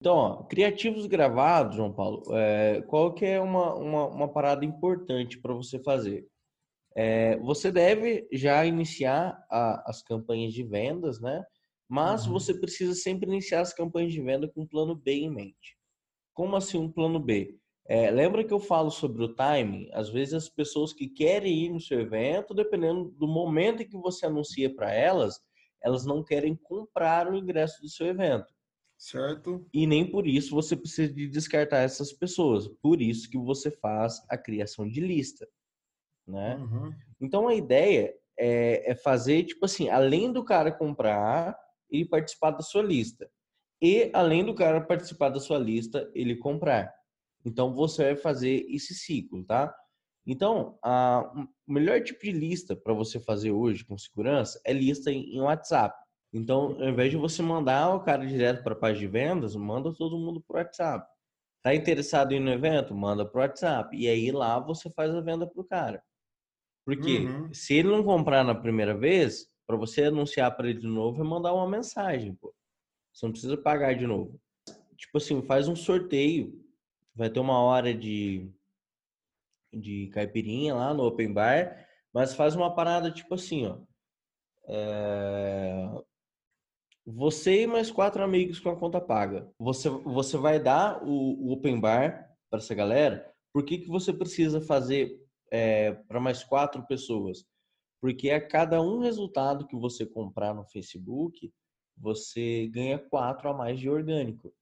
Então, ó, criativos gravados, João Paulo, é, qual que é uma, uma, uma parada importante para você fazer? É, você deve já iniciar a, as campanhas de vendas, né? Mas uhum. você precisa sempre iniciar as campanhas de venda com um plano B em mente. Como assim um plano B? É, lembra que eu falo sobre o timing? Às vezes as pessoas que querem ir no seu evento, dependendo do momento em que você anuncia para elas, elas não querem comprar o ingresso do seu evento. Certo. E nem por isso você precisa de descartar essas pessoas. Por isso que você faz a criação de lista, né? Uhum. Então a ideia é, é, fazer tipo assim, além do cara comprar e participar da sua lista, e além do cara participar da sua lista, ele comprar. Então você vai fazer esse ciclo, tá? Então, a, o melhor tipo de lista para você fazer hoje com segurança é lista em, em WhatsApp. Então, ao invés de você mandar o cara direto para a página de vendas, manda todo mundo para o WhatsApp. Tá interessado em ir no evento? Manda para o WhatsApp. E aí lá você faz a venda para o cara. Porque uhum. se ele não comprar na primeira vez, para você anunciar para ele de novo, é mandar uma mensagem, pô. Você não precisa pagar de novo. Tipo assim, faz um sorteio. Vai ter uma hora de, de caipirinha lá no open bar, mas faz uma parada tipo assim, ó. É você e mais quatro amigos com a conta paga. Você, você vai dar o, o open bar para essa galera. Por que, que você precisa fazer é, para mais quatro pessoas? Porque a cada um resultado que você comprar no Facebook, você ganha quatro a mais de orgânico.